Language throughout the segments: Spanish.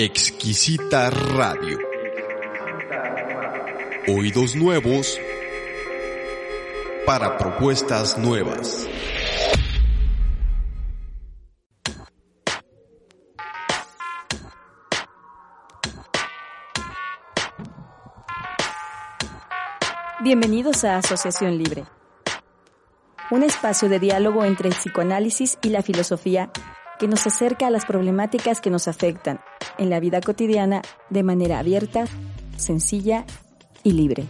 Exquisita Radio. Oídos nuevos para propuestas nuevas. Bienvenidos a Asociación Libre, un espacio de diálogo entre el psicoanálisis y la filosofía que nos acerca a las problemáticas que nos afectan en la vida cotidiana de manera abierta, sencilla y libre.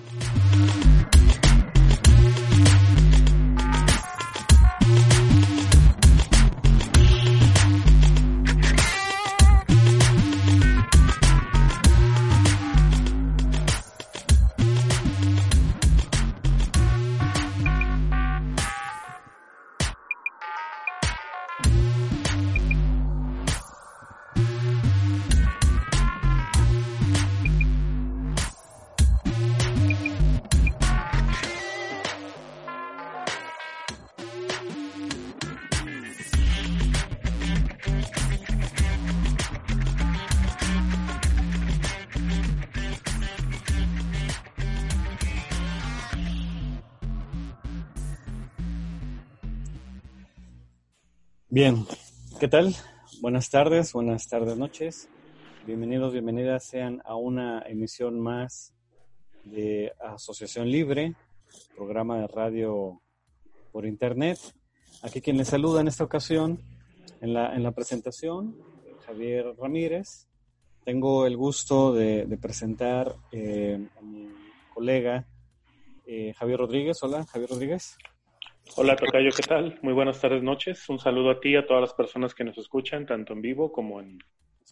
Bien, ¿qué tal? Buenas tardes, buenas tardes, noches. Bienvenidos, bienvenidas sean a una emisión más de Asociación Libre, programa de radio por internet. Aquí quien les saluda en esta ocasión, en la, en la presentación, Javier Ramírez. Tengo el gusto de, presentar eh, a mi colega eh, Javier Rodríguez. Hola, Javier Rodríguez. Hola Tocayo, ¿qué tal? Muy buenas tardes, noches. Un saludo a ti y a todas las personas que nos escuchan, tanto en vivo como en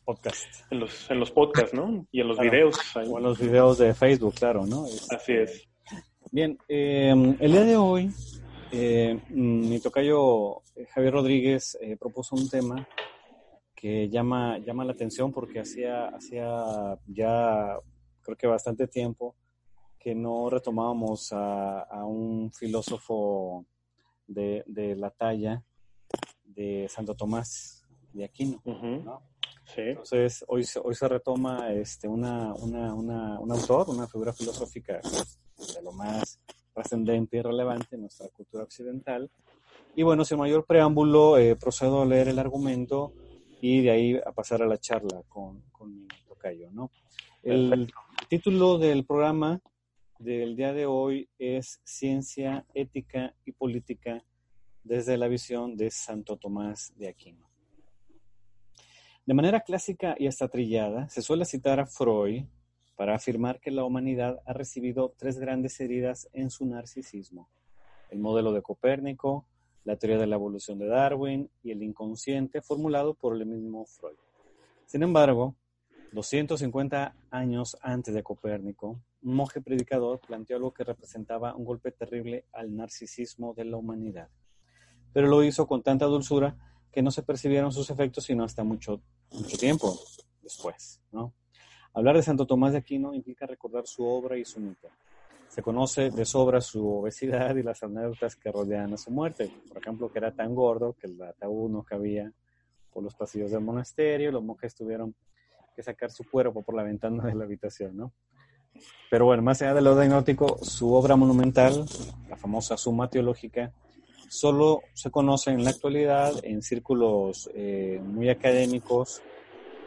podcast. En los, en los podcasts, ¿no? Y en los videos. O en los videos de Facebook, claro, ¿no? Así es. Bien, eh, el día de hoy, eh, mi tocayo eh, Javier Rodríguez propuso un tema que llama, llama la atención porque hacía, hacía ya, creo que bastante tiempo, que no retomábamos a, a un filósofo de, la talla de Santo Tomás de Aquino. Entonces, hoy, hoy se retoma este, una, una, una, un autor, una figura filosófica de lo más trascendente y relevante en nuestra cultura occidental. Y bueno, sin mayor preámbulo, eh, procedo a leer el argumento y de ahí a pasar a la charla con, con mi tocayo. ¿no? El título del programa del día de hoy es Ciencia, Ética y Política desde la visión de Santo Tomás de Aquino. De manera clásica y hasta trillada, se suele citar a Freud para afirmar que la humanidad ha recibido tres grandes heridas en su narcisismo. El modelo de Copérnico, la teoría de la evolución de Darwin y el inconsciente formulado por el mismo Freud. Sin embargo, 250 años antes de Copérnico, un monje predicador planteó algo que representaba un golpe terrible al narcisismo de la humanidad. Pero lo hizo con tanta dulzura que no se percibieron sus efectos sino hasta mucho, mucho tiempo después. ¿no? Hablar de Santo Tomás de Aquino implica recordar su obra y su mito. Se conoce de sobra su obesidad y las anécdotas que rodean a su muerte. Por ejemplo, que era tan gordo que el ataúd no cabía por los pasillos del monasterio, los monjes tuvieron que sacar su cuerpo por la ventana de la habitación, ¿no? Pero bueno, más allá de lo anecdótico, su obra monumental, la famosa Suma Teológica, solo se conoce en la actualidad en círculos eh, muy académicos,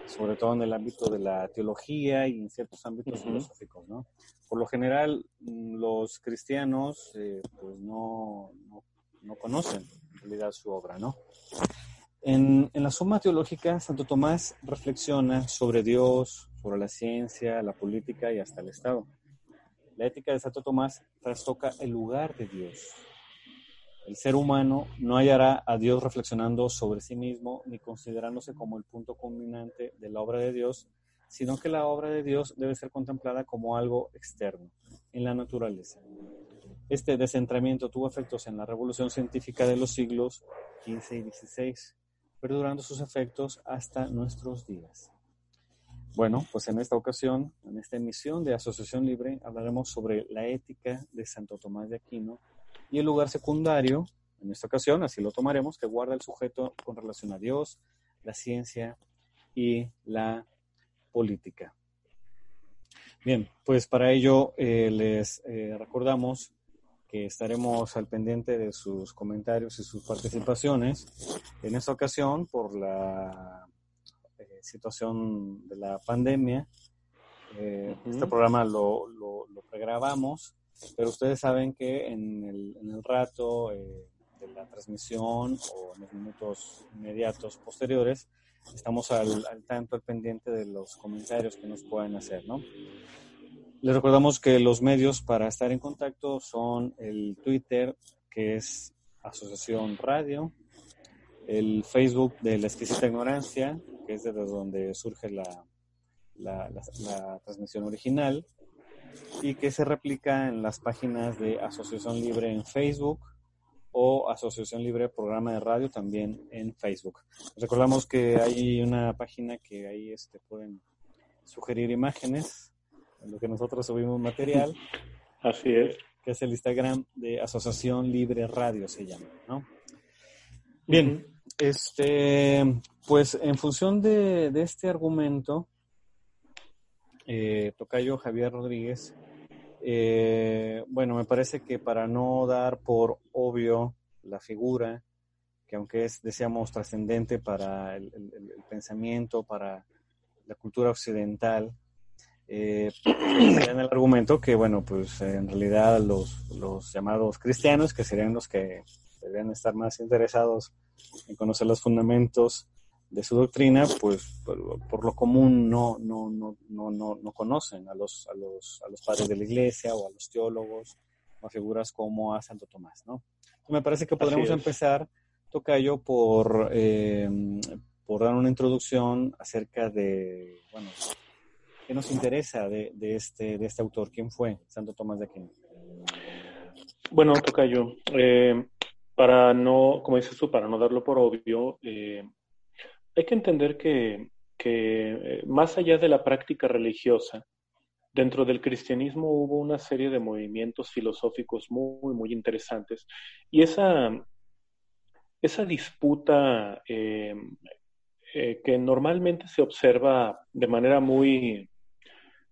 sobre todo en el ámbito de la teología y en ciertos ámbitos filosóficos, ¿no? Por lo general, mm, los cristianos eh, pues no, no, no, conocen en realidad su obra, ¿no? En, la Suma Teológica, Santo Tomás reflexiona sobre Dios, sobre la ciencia, la política y hasta el Estado. La ética de Santo Tomás trastoca el lugar de Dios. El ser humano no hallará a Dios reflexionando sobre sí mismo ni considerándose como el punto culminante de la obra de Dios, sino que la obra de Dios debe ser contemplada como algo externo, en la naturaleza. Este descentramiento tuvo efectos en la revolución científica de los siglos XV y XVI, perdurando sus efectos hasta nuestros días. Bueno, pues en esta ocasión, en esta emisión de Asociación Libre, hablaremos sobre la ética de Santo Tomás de Aquino y el lugar secundario, en esta ocasión, así lo tomaremos, que guarda el sujeto con relación a Dios, la ciencia y la política. Bien, pues para ello eh, les eh, recordamos que estaremos al pendiente de sus comentarios y sus participaciones. En esta ocasión, por la situación de la pandemia, este programa lo, lo, pregrabamos, pero ustedes saben que en el, en el rato de la transmisión o en los minutos inmediatos posteriores, estamos al, tanto, al pendiente de los comentarios que nos pueden hacer, ¿no? Les recordamos que los medios para estar en contacto son el Twitter, que es Asociación Radio, el Facebook de La Exquisita Ignorancia, que es desde donde surge la, la, la, transmisión original, y que se replica en las páginas de Asociación Libre en Facebook, o Asociación Libre Programa de Radio también en Facebook. Recordamos que hay una página que ahí este, pueden sugerir imágenes en lo que nosotros subimos material. Así es. Que es el Instagram de Asociación Libre Radio, se llama, ¿no? Bien, este, pues en función de, de este argumento, eh, Tocayo Javier Rodríguez eh, bueno, me parece que para no dar por obvio la figura, que aunque es, decíamos, trascendente para el, pensamiento, para la cultura occidental, eh, en el argumento que, bueno, pues en realidad los, los llamados cristianos, que serían los que deberían estar más interesados en conocer los fundamentos de su doctrina, pues por, lo común no, no, no, no, no, conocen a los, a, los, a los padres de la iglesia o a los teólogos o a figuras como a Santo Tomás, ¿no? me parece que podríamos empezar, Tocayo, por, eh, por dar una introducción acerca de, bueno, ¿qué nos interesa de, de, este, de este autor? ¿Quién fue Santo Tomás de Aquino? Bueno, Tocayo, eh, para no, como dices tú, para no darlo por obvio, eh, hay que entender que, eh, más allá de la práctica religiosa, dentro del cristianismo hubo una serie de movimientos filosóficos muy, muy interesantes. Y esa, esa disputa eh, que normalmente se observa de manera muy,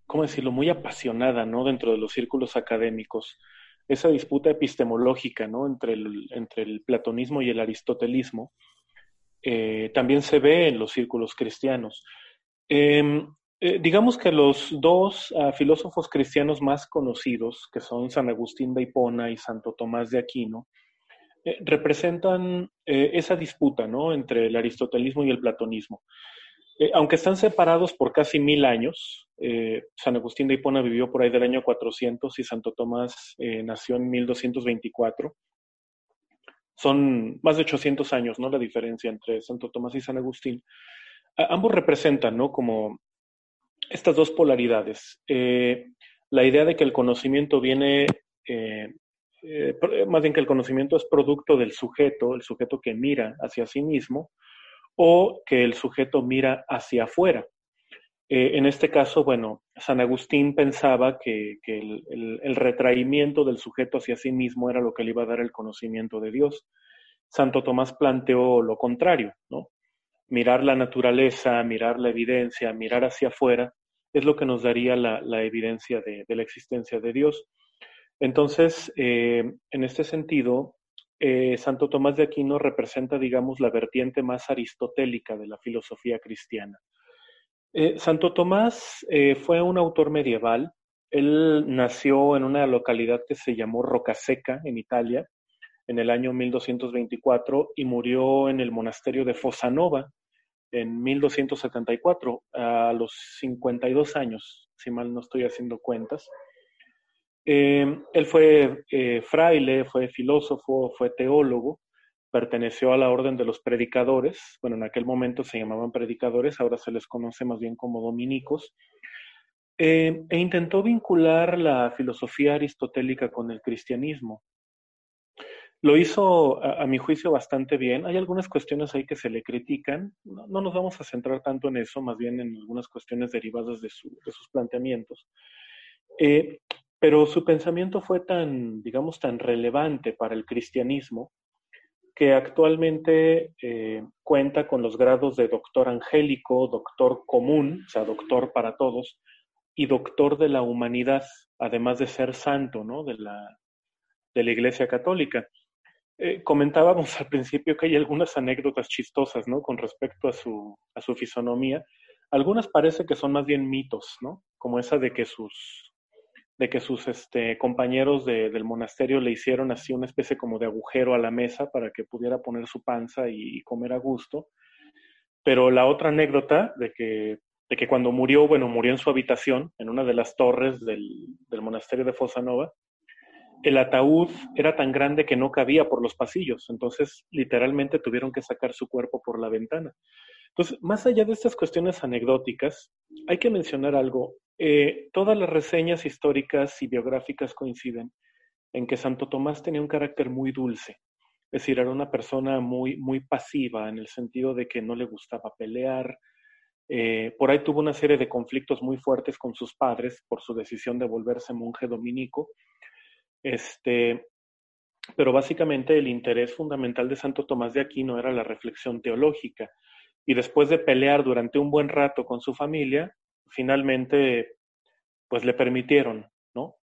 ¿cómo decirlo?, muy apasionada, ¿no? Dentro de los círculos académicos, esa disputa epistemológica, ¿no? Entre el, entre el platonismo y el aristotelismo, eh, también se ve en los círculos cristianos. Em, eh, digamos que los dos ah, filósofos cristianos más conocidos, que son San Agustín de Hipona y Santo Tomás de Aquino, eh, representan esa disputa ¿no? entre el aristotelismo y el platonismo. Aunque están separados por casi mil años, San Agustín de Hipona vivió por ahí del año 400 y Santo Tomás nació en 1224 son más de 800 años, ¿no? La diferencia entre Santo Tomás y San Agustín. ambos representan, ¿no? Como estas dos polaridades. Eh, la idea de que el conocimiento viene, eh, eh, más bien que el conocimiento es producto del sujeto, el sujeto que mira hacia sí mismo, o que el sujeto mira hacia afuera. en este caso, bueno, San Agustín pensaba que, el, retraimiento del sujeto hacia sí mismo era lo que le iba a dar el conocimiento de Dios. Santo Tomás planteó lo contrario, ¿no? Mirar la naturaleza, mirar la evidencia, mirar hacia afuera, es lo que nos daría la, evidencia de, la existencia de Dios. Entonces, eh, en este sentido, eh, Santo Tomás de Aquino representa, digamos, la vertiente más aristotélica de la filosofía cristiana. Eh, Santo Tomás fue un autor medieval. Él nació en una localidad que se llamó Rocaseca, en Italia, en el año 1224 y murió en el monasterio de Fosanova en 1274, a los 52 años, si mal no estoy haciendo cuentas. Eh, él fue eh, fraile, fue filósofo, fue teólogo, perteneció a la orden de los predicadores, bueno, en aquel momento se llamaban predicadores, ahora se les conoce más bien como dominicos, e intentó vincular la filosofía aristotélica con el cristianismo. Lo hizo, a, mi juicio, bastante bien. Hay algunas cuestiones ahí que se le critican. No, nos vamos a centrar tanto en eso, más bien en algunas cuestiones derivadas de, sus planteamientos. Eh, pero su pensamiento fue tan, digamos, tan relevante para el cristianismo que actualmente eh, cuenta con los grados de doctor angélico, doctor común, o sea, doctor para todos, y doctor de la humanidad, además de ser santo, ¿no? De la, de la Iglesia Católica. Eh, comentábamos al principio que hay algunas anécdotas chistosas, ¿no? Con respecto a su, a su fisonomía. Algunas parece que son más bien mitos, ¿no? Como esa de que sus, de que sus este, compañeros del monasterio le hicieron así una especie como de agujero a la mesa para que pudiera poner su panza y, comer a gusto. Pero la otra anécdota de que, de que cuando murió, bueno, murió en su habitación, en una de las torres del, del monasterio de Fosanova, el ataúd era tan grande que no cabía por los pasillos, entonces literalmente tuvieron que sacar su cuerpo por la ventana. Entonces, más allá de estas cuestiones anecdóticas, hay que mencionar algo. Eh, todas las reseñas históricas y biográficas coinciden en que Santo Tomás tenía un carácter muy dulce, es decir, era una persona muy, muy pasiva en el sentido de que no le gustaba pelear. Eh, por ahí tuvo una serie de conflictos muy fuertes con sus padres por su decisión de volverse monje dominico este, pero básicamente el interés fundamental de Santo Tomás de Aquino era la reflexión teológica. Y después de pelear durante un buen rato con su familia, finalmente pues le permitieron, ¿no?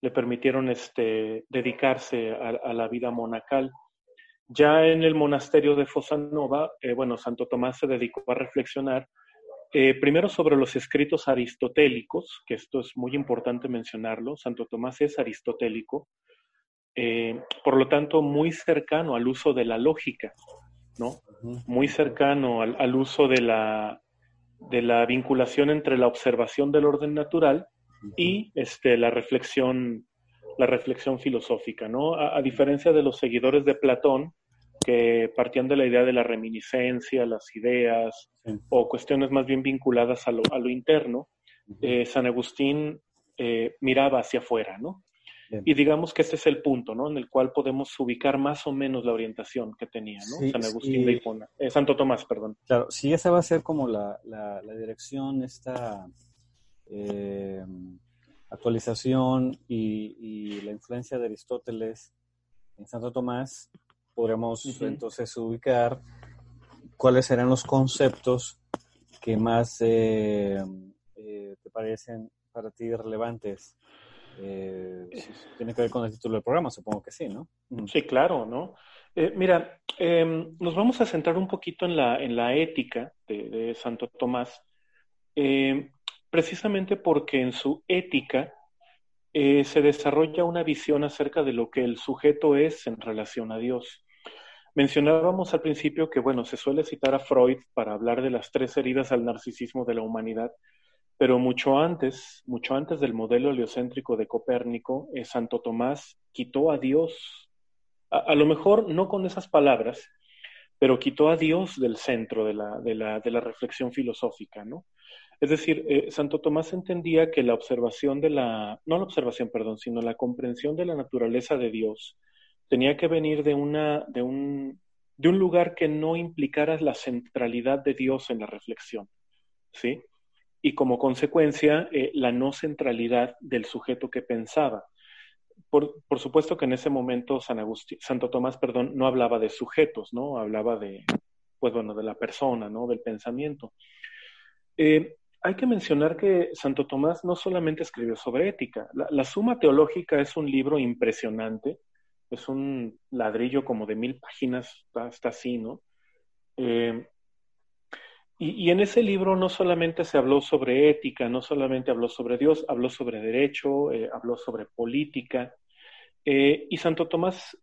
Le permitieron este, dedicarse a, la vida monacal. Ya en el monasterio de Fosanova, eh, bueno, Santo Tomás se dedicó a reflexionar eh, primero sobre los escritos aristotélicos, que esto es muy importante mencionarlo, Santo Tomás es aristotélico, eh, por lo tanto muy cercano al uso de la lógica, ¿no? Muy cercano al, uso de la, de la vinculación entre la observación del orden natural y este, la reflexión la reflexión filosófica, ¿no? a, diferencia de los seguidores de Platón, que partían de la idea de la reminiscencia, las ideas o cuestiones más bien vinculadas a lo, a lo interno, eh, San Agustín eh, miraba hacia afuera, ¿no? Y digamos que este es el punto, ¿no? En el cual podemos ubicar más o menos la orientación que tenía, ¿no? San Agustín de Hipona, eh, Santo Tomás, perdón. Claro, si esa va a ser como la, la, la dirección, esta actualización y, y la influencia de Aristóteles en Santo Tomás, podremos entonces ubicar cuáles serán los conceptos que más eh, eh, te parecen para ti relevantes. Eh, tiene que ver con el título del programa, supongo que sí, ¿no? Sí, claro, ¿no? mira, em, nos vamos a centrar un poquito en la, en la ética de, de Santo Tomás, precisamente porque en su ética se desarrolla una visión acerca de lo que el sujeto es en relación a Dios. Mencionábamos al principio que, bueno, se suele citar a Freud para hablar de las tres heridas al narcisismo de la humanidad, pero mucho antes, mucho antes del modelo heliocéntrico de Copérnico, eh, Santo Tomás quitó a Dios, a, lo mejor no con esas palabras, pero quitó a Dios del centro de la, de la, de la reflexión filosófica, ¿no? Es decir, eh, Santo Tomás entendía que la observación de la, no la observación, perdón, sino la comprensión de la naturaleza de Dios tenía que venir de, una, de, un, de un lugar que no implicara la centralidad de Dios en la reflexión, ¿sí? Y como consecuencia, eh, la no centralidad del sujeto que pensaba. Por, por, supuesto que en ese momento San Agustín, Santo Tomás, perdón, no hablaba de sujetos, ¿no? Hablaba de, pues bueno, de la persona, ¿no? Del pensamiento. Eh, hay que mencionar que Santo Tomás no solamente escribió sobre ética. La, Suma Teológica es un libro impresionante es un ladrillo como de mil páginas, está, así, ¿no? Eh, y, en ese libro no solamente se habló sobre ética, no solamente habló sobre Dios, habló sobre derecho, eh, habló sobre política. Eh, y Santo Tomás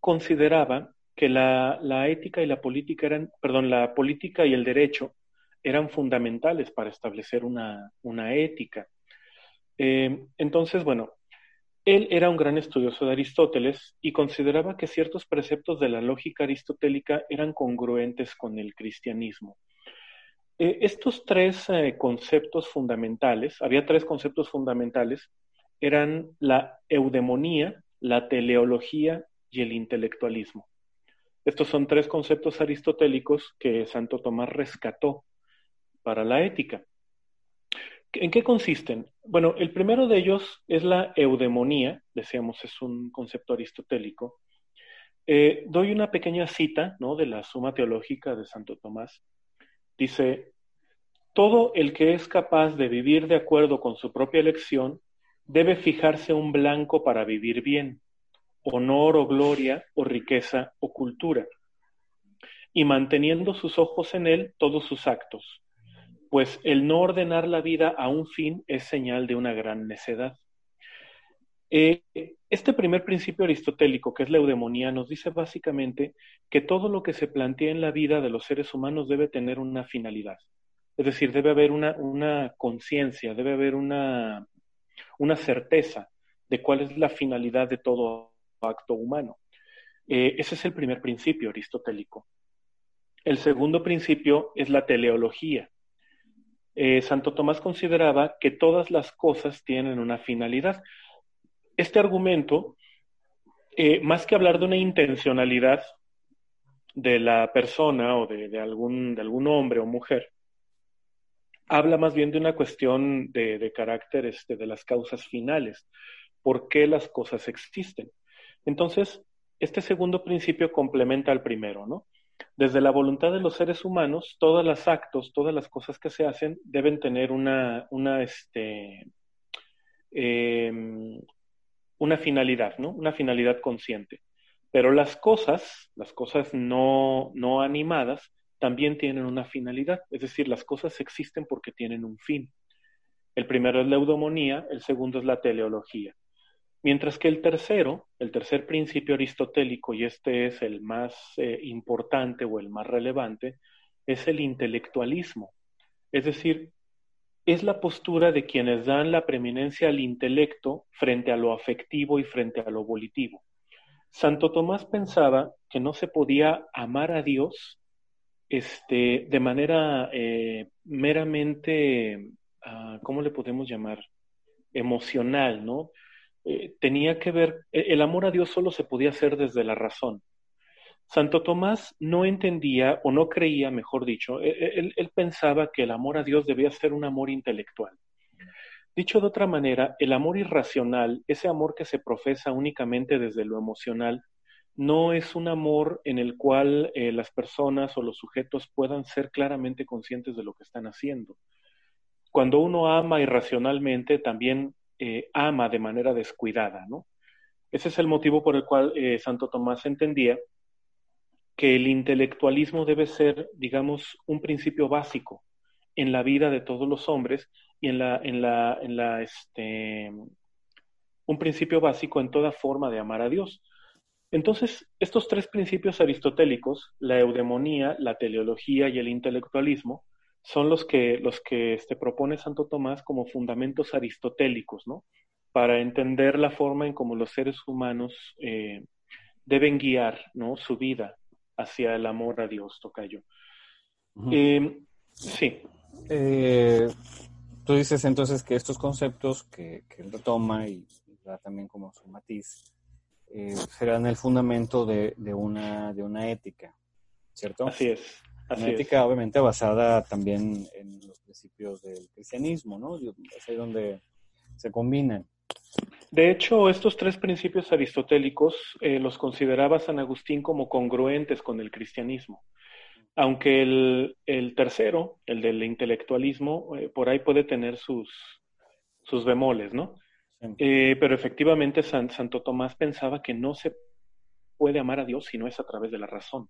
consideraba que la, la, ética y la política eran, perdón, la política y el derecho eran fundamentales para establecer una, una ética. entonces, bueno, Él era un gran estudioso de Aristóteles y consideraba que ciertos preceptos de la lógica aristotélica eran congruentes con el cristianismo. Eh, estos tres eh, conceptos fundamentales, había tres conceptos fundamentales, eran la eudemonía, la teleología y el intelectualismo. Estos son tres conceptos aristotélicos que Santo Tomás rescató para la ética. ¿En qué consisten? Bueno, el primero de ellos es la eudemonía, decíamos, es un concepto aristotélico. Eh, doy una pequeña cita ¿no? de la Suma Teológica de Santo Tomás. Dice, todo el que es capaz de vivir de acuerdo con su propia elección debe fijarse un blanco para vivir bien, honor o gloria o riqueza o cultura, y manteniendo sus ojos en él todos sus actos, pues el no ordenar la vida a un fin es señal de una gran necedad. Eh, este primer principio aristotélico, que es la eudemonía, nos dice básicamente que todo lo que se plantea en la vida de los seres humanos debe tener una finalidad. Es decir, debe haber una, conciencia, debe haber una, una certeza de cuál es la finalidad de todo acto humano. Eh, ese es el primer principio aristotélico. El segundo principio es la teleología. Eh, Santo Tomás consideraba que todas las cosas tienen una finalidad. Este argumento, eh, más que hablar de una intencionalidad de la persona o de, algún, de algún hombre o mujer, habla más bien de una cuestión de, de carácter este, de las causas finales, por qué las cosas existen. Entonces, este segundo principio complementa al primero, ¿no? Desde la voluntad de los seres humanos, todos los actos, todas las cosas que se hacen deben tener una, una, este, em, una finalidad, ¿no? Una finalidad consciente. Pero las cosas, las cosas no, no animadas, también tienen una finalidad, es decir, las cosas existen porque tienen un fin. El primero es la eudomonía, el segundo es la teleología. Mientras que el tercero, el tercer principio aristotélico, y este es el más eh, importante o el más relevante, es el intelectualismo. Es decir, es la postura de quienes dan la preeminencia al intelecto frente a lo afectivo y frente a lo volitivo. Santo Tomás pensaba que no se podía amar a Dios este, de manera eh, meramente, ah, ¿cómo le podemos llamar? Emocional, ¿no? Eh, tenía que ver, e, el amor a Dios solo se podía hacer desde la razón. Santo Tomás no entendía o no creía, mejor dicho, e, e, él, pensaba que el amor a Dios debía ser un amor intelectual. Dicho de otra manera, el amor irracional, ese amor que se profesa únicamente desde lo emocional, no es un amor en el cual eh, las personas o los sujetos puedan ser claramente conscientes de lo que están haciendo. Cuando uno ama irracionalmente, también eh, ama de manera descuidada, ¿no? Ese es el motivo por el cual eh, Santo Tomás entendía que el intelectualismo debe ser, digamos, un principio básico en la vida de todos los hombres y en la, en la, en la, este, un principio básico en toda forma de amar a Dios. Entonces, estos tres principios aristotélicos, la eudemonía, la teleología y el intelectualismo, son los que, los que este, propone Santo Tomás como fundamentos aristotélicos, ¿no? Para entender la forma en cómo los seres humanos eh, deben guiar, ¿no? Su vida hacia el amor a Dios, Tocayo. Eh, sí. Eh, tú dices entonces que estos conceptos que, que él retoma y da también como su matiz, eh, serán el fundamento de, de, una, de una ética, ¿cierto? Así es. Así una ética obviamente basada también en los principios del cristianismo, ¿no? Es ahí donde se combinan. De hecho, estos tres principios aristotélicos eh, los consideraba San Agustín como congruentes con el cristianismo. Aunque el, el tercero, el del intelectualismo, eh, por ahí puede tener sus, sus bemoles, ¿no? Eh, pero efectivamente Santo Tomás pensaba que no se puede amar a Dios si no es a través de la razón.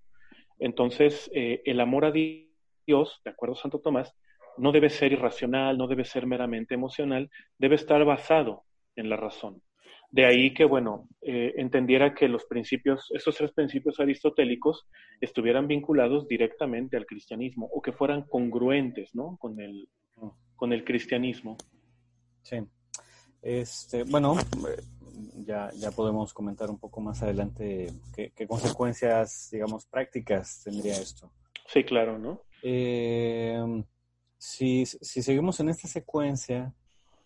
Entonces, eh, el amor a Dios, de acuerdo a Santo Tomás, no debe ser irracional, no debe ser meramente emocional, debe estar basado en la razón. De ahí que, bueno, eh, entendiera que los principios, esos tres principios aristotélicos estuvieran vinculados directamente al cristianismo o que fueran congruentes, ¿no? Con el, con el cristianismo. Sí. Este, bueno, ya, ya podemos comentar un poco más adelante qué, consecuencias, digamos, prácticas tendría esto. Sí, claro, ¿no? Eh, si, si, seguimos en esta secuencia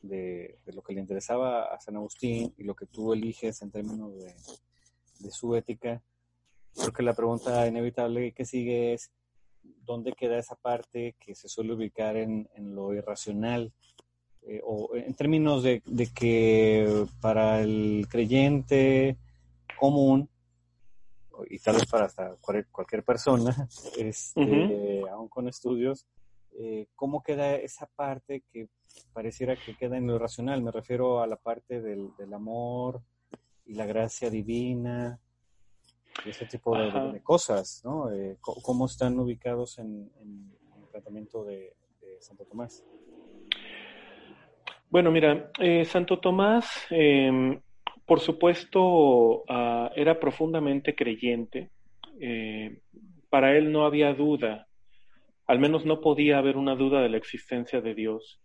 de, lo que le interesaba a San Agustín y lo que tú eliges en términos de, de su ética, creo que la pregunta inevitable que sigue es, ¿dónde queda esa parte que se suele ubicar en, en lo irracional eh, o en términos de, que para el creyente común, y tal vez para hasta cualquier persona, este, aún con estudios, eh, ¿cómo queda esa parte que pareciera que queda en lo racional? Me refiero a la parte del, amor y la gracia divina, y ese tipo de, cosas, ¿no? Eh, ¿Cómo están ubicados en, el tratamiento de Santo Tomás? Bueno, mira, eh, Santo Tomás, em, por supuesto, ah, era profundamente creyente. Eh, para él no había duda, al menos no podía haber una duda de la existencia de Dios.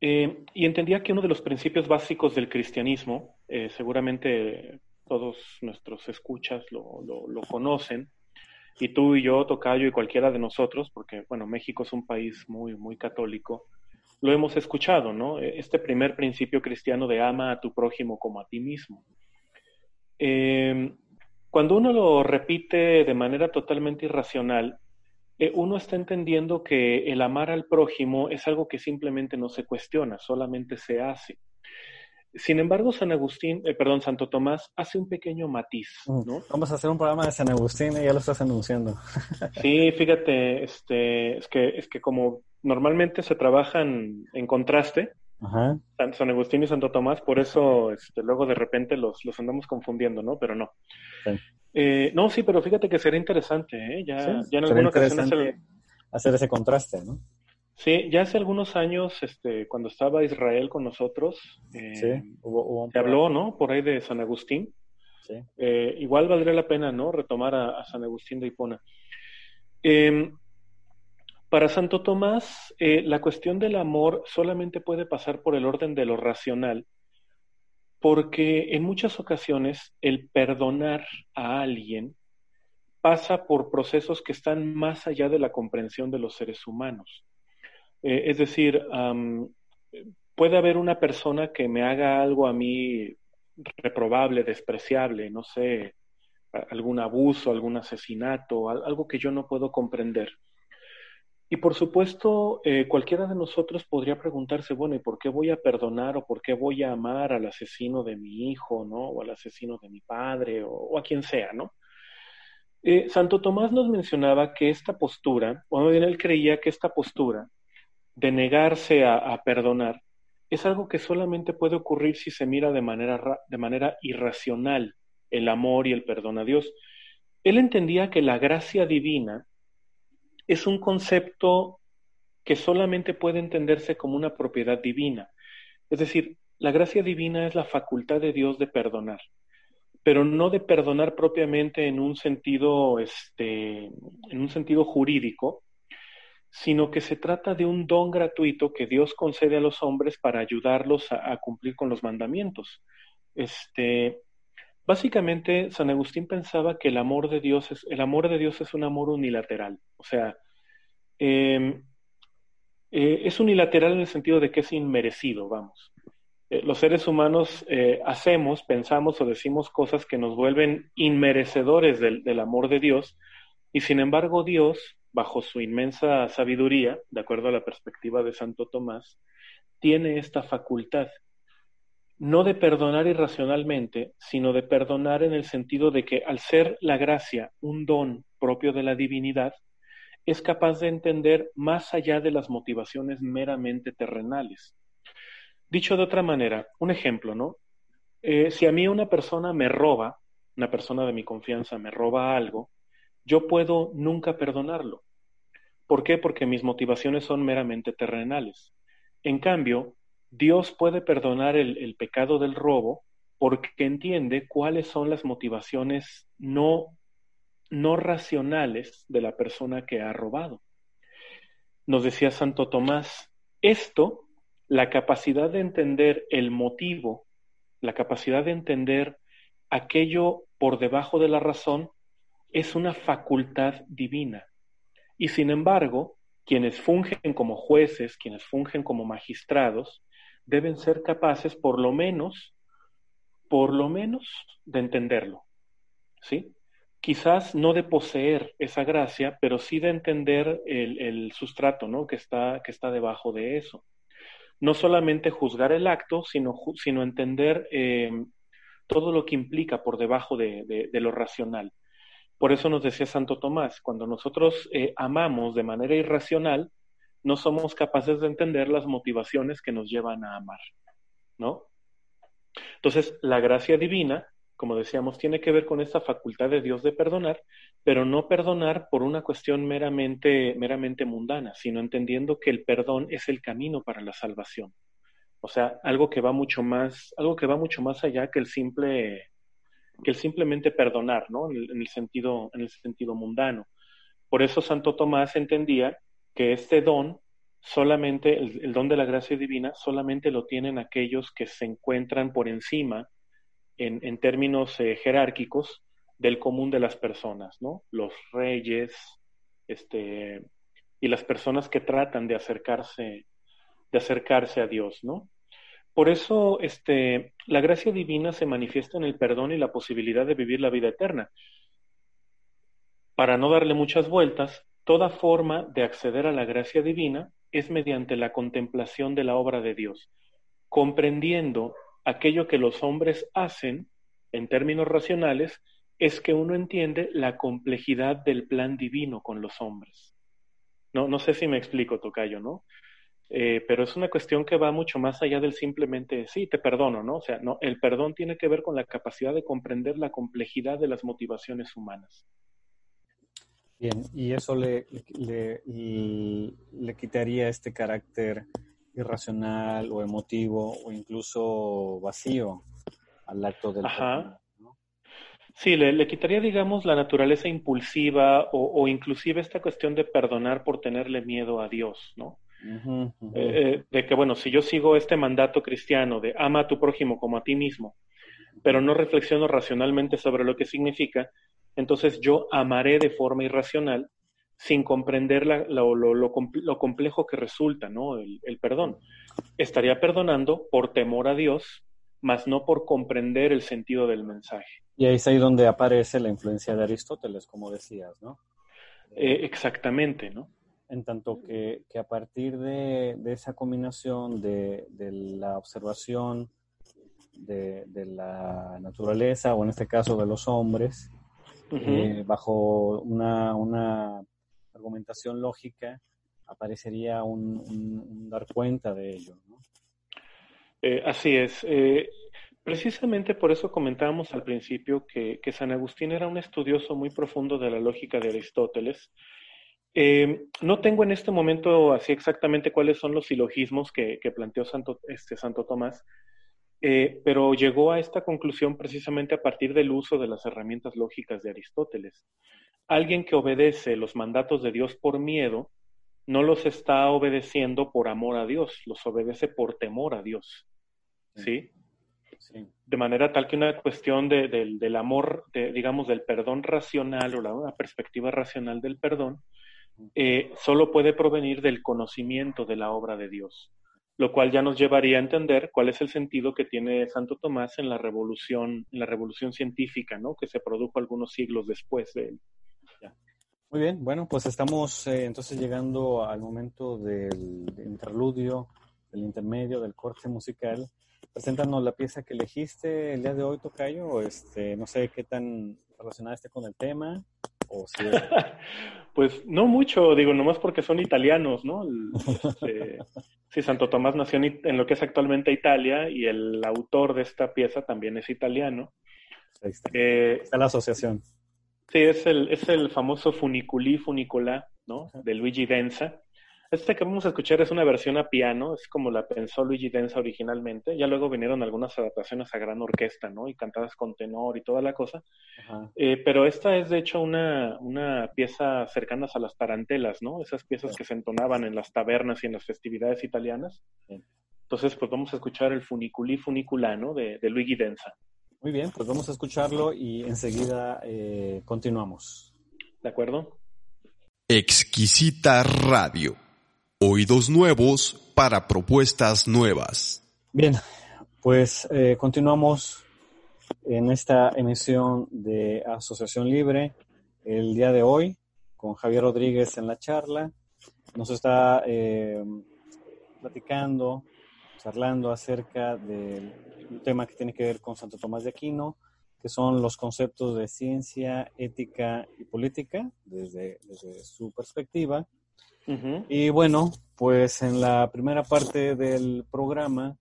Eh, y entendía que uno de los principios básicos del cristianismo, seguramente todos nuestros escuchas lo, lo, conocen, y tú y yo, Tocayo, y cualquiera de nosotros, porque, bueno, México es un país muy, muy católico, lo hemos escuchado, ¿no? E, este primer principio cristiano de ama a tu prójimo como a ti mismo. Em, cuando uno lo repite de manera totalmente irracional, eh, uno está entendiendo que el amar al prójimo es algo que simplemente no se cuestiona, solamente se hace. Sin embargo, San Agustín, eh, perdón, Santo Tomás hace un pequeño matiz, mm, ¿no? Vamos a hacer un programa de San Agustín y ya lo estás anunciando. Sí, fíjate, este, es que, es que como normalmente se trabajan en contraste, San, Agustín y Santo Tomás, por eso este, luego de repente los, los andamos confundiendo, ¿no? Pero no. Eh, no, sí, pero fíjate que sería interesante, ¿eh? Ya, ya en alguna ocasión hacer ese contraste, ¿no? Sí, ya hace algunos años, este, cuando estaba Israel con nosotros, eh, se habló, ¿no? Por ahí de San Agustín. Sí. Eh, igual valdría la pena, ¿no? Retomar a, San Agustín de Hipona. Em, para Santo Tomás, eh, la cuestión del amor solamente puede pasar por el orden de lo racional, porque en muchas ocasiones el perdonar a alguien pasa por procesos que están más allá de la comprensión de los seres humanos. Eh, es decir, puede haber una persona que me haga algo a mí reprobable, despreciable, no sé, algún abuso, algún asesinato, algo que yo no puedo comprender. Y por supuesto, eh, cualquiera de nosotros podría preguntarse, bueno, ¿y por qué voy a perdonar o por qué voy a amar al asesino de mi hijo, ¿no? O al asesino de mi padre o, a quien sea, ¿no? Eh, Santo Tomás nos mencionaba que esta postura, o bien él creía que esta postura de negarse a, perdonar es algo que solamente puede ocurrir si se mira de manera, de manera irracional el amor y el perdón a Dios. Él entendía que la gracia divina es un concepto que solamente puede entenderse como una propiedad divina. Es decir, la gracia divina es la facultad de Dios de perdonar, pero no de perdonar propiamente en un sentido, este, en un sentido jurídico, sino que se trata de un don gratuito que Dios concede a los hombres para ayudarlos a, cumplir con los mandamientos. Este, básicamente, San Agustín pensaba que el amor de Dios es, el amor de Dios es un amor unilateral. O sea, em, eh, es unilateral en el sentido de que es inmerecido, vamos. Eh, los seres humanos eh, hacemos, pensamos o decimos cosas que nos vuelven inmerecedores del amor de Dios, y sin embargo Dios bajo su inmensa sabiduría, de acuerdo a la perspectiva de Santo Tomás, tiene esta facultad, no de perdonar irracionalmente, sino de perdonar en el sentido de que al ser la gracia un don propio de la divinidad, es capaz de entender más allá de las motivaciones meramente terrenales. Dicho de otra manera, un ejemplo, ¿no? Eh, si a mí una persona me roba, una persona de mi confianza me roba algo, yo puedo nunca perdonarlo. ¿Por qué? Porque mis motivaciones son meramente terrenales. En cambio, Dios puede perdonar el, pecado del robo porque entiende cuáles son las motivaciones no, no racionales de la persona que ha robado. Nos decía Santo Tomás, esto, la capacidad de entender el motivo la capacidad de entender aquello por debajo de la razón, es una facultad divina. Y sin embargo, quienes fungen como jueces, quienes fungen como magistrados, deben ser capaces por lo menos, por lo menos, de entenderlo. ¿Sí? Quizás no de poseer esa gracia, pero sí de entender el, sustrato ¿no? que, está, que está debajo de eso. No solamente juzgar el acto, sino, sino entender eh, todo lo que implica por debajo de, lo racional. Por eso nos decía Santo Tomás, cuando nosotros eh, amamos de manera irracional, no somos capaces de entender las motivaciones que nos llevan a amar, ¿no? Entonces, la gracia divina, como decíamos, tiene que ver con esta facultad de Dios de perdonar, pero no perdonar por una cuestión meramente, meramente mundana, sino entendiendo que el perdón es el camino para la salvación. O sea, algo que va mucho más, algo que va mucho más allá que el simple, que el simplemente perdonar, ¿no? En el, sentido, en el sentido mundano. Por eso Santo Tomás entendía que este don solamente, el, don de la gracia divina, solamente lo tienen aquellos que se encuentran por encima, en, en términos eh, jerárquicos, del común de las personas, ¿no? Los reyes, este, y las personas que tratan de acercarse, de acercarse a Dios, ¿no? Por eso, este, la gracia divina se manifiesta en el perdón y la posibilidad de vivir la vida eterna. Para no darle muchas vueltas, toda forma de acceder a la gracia divina es mediante la contemplación de la obra de Dios, comprendiendo aquello que los hombres hacen en términos racionales, es que uno entiende la complejidad del plan divino con los hombres. No, no sé si me explico, Tocayo, ¿no? Eh, pero es una cuestión que va mucho más allá del simplemente, sí, te perdono, ¿no? O sea, no, el perdón tiene que ver con la capacidad de comprender la complejidad de las motivaciones humanas. Bien, y eso le, le, le quitaría este carácter irracional o emotivo o incluso vacío al acto del Ajá. Sí, le, le, quitaría, digamos, la naturaleza impulsiva o, o, inclusive esta cuestión de perdonar por tenerle miedo a Dios, ¿no? Eh, eh, de que, bueno, si yo sigo este mandato cristiano de ama a tu prójimo como a ti mismo, pero no reflexiono racionalmente sobre lo que significa, entonces yo amaré de forma irracional sin comprender lo, lo, complejo que resulta, ¿no? El, el, perdón. Estaría perdonando por temor a Dios, mas no por comprender el sentido del mensaje. Y ahí es ahí donde aparece la influencia de Aristóteles, como decías, ¿no? Eh, exactamente, ¿no? en tanto que, a partir de, esa combinación de, la observación de, la naturaleza, o en este caso de los hombres, eh, bajo una, argumentación lógica, aparecería un, dar cuenta de ello. Eh, así es. Eh, precisamente por eso comentábamos al principio que, que San Agustín era un estudioso muy profundo de la lógica de Aristóteles eh, no tengo en este momento así exactamente cuáles son los silogismos que, planteó Santo, este, Santo Tomás, eh, pero llegó a esta conclusión precisamente a partir del uso de las herramientas lógicas de Aristóteles. Alguien que obedece los mandatos de Dios por miedo, no los está obedeciendo por amor a Dios, los obedece por temor a Dios. ¿Sí? De manera tal que una cuestión del amor, digamos, del perdón racional o la, una perspectiva racional del perdón, eh, solo puede provenir del conocimiento de la obra de Dios, lo cual ya nos llevaría a entender cuál es el sentido que tiene Santo Tomás en la revolución, en la revolución científica, ¿no? Que se produjo algunos siglos después de él. Muy bien, bueno, pues estamos eh, entonces llegando al momento del interludio, del intermedio, del corte musical. Preséntanos la pieza que elegiste el día de hoy, Tocayo. Este, no sé qué tan relacionada esté con el tema. pues no mucho, digo, nomás porque son italianos, ¿no? Este, sí, Santo Tomás nació en, lo que es actualmente Italia y el autor de esta pieza también es italiano. está. Eh, la asociación. Sí, es el, es el famoso Funiculi Funicola, ¿no? De Luigi Denza. Este que vamos a escuchar es una versión a piano, es como la pensó Luigi Denza originalmente. Ya luego vinieron algunas adaptaciones a gran orquesta, ¿no? Y cantadas con tenor y toda la cosa. Eh, pero esta es de hecho una, una pieza cercana a las tarantelas, ¿no? Esas piezas que se entonaban en las tabernas y en las festividades italianas. Entonces, pues vamos a escuchar el Funiculí Funiculano de, de Luigi Densa. Muy bien, pues vamos a escucharlo y enseguida eh, continuamos. ¿De acuerdo? Exquisita Radio. Oídos nuevos para propuestas nuevas. Bien, pues eh, continuamos en esta emisión de Asociación Libre el día de hoy con Javier Rodríguez en la charla. Nos está eh, platicando, charlando acerca del tema que tiene que ver con Santo Tomás de Aquino, que son los conceptos de ciencia, ética y política desde, su perspectiva. Y bueno, pues en la primera parte del programa,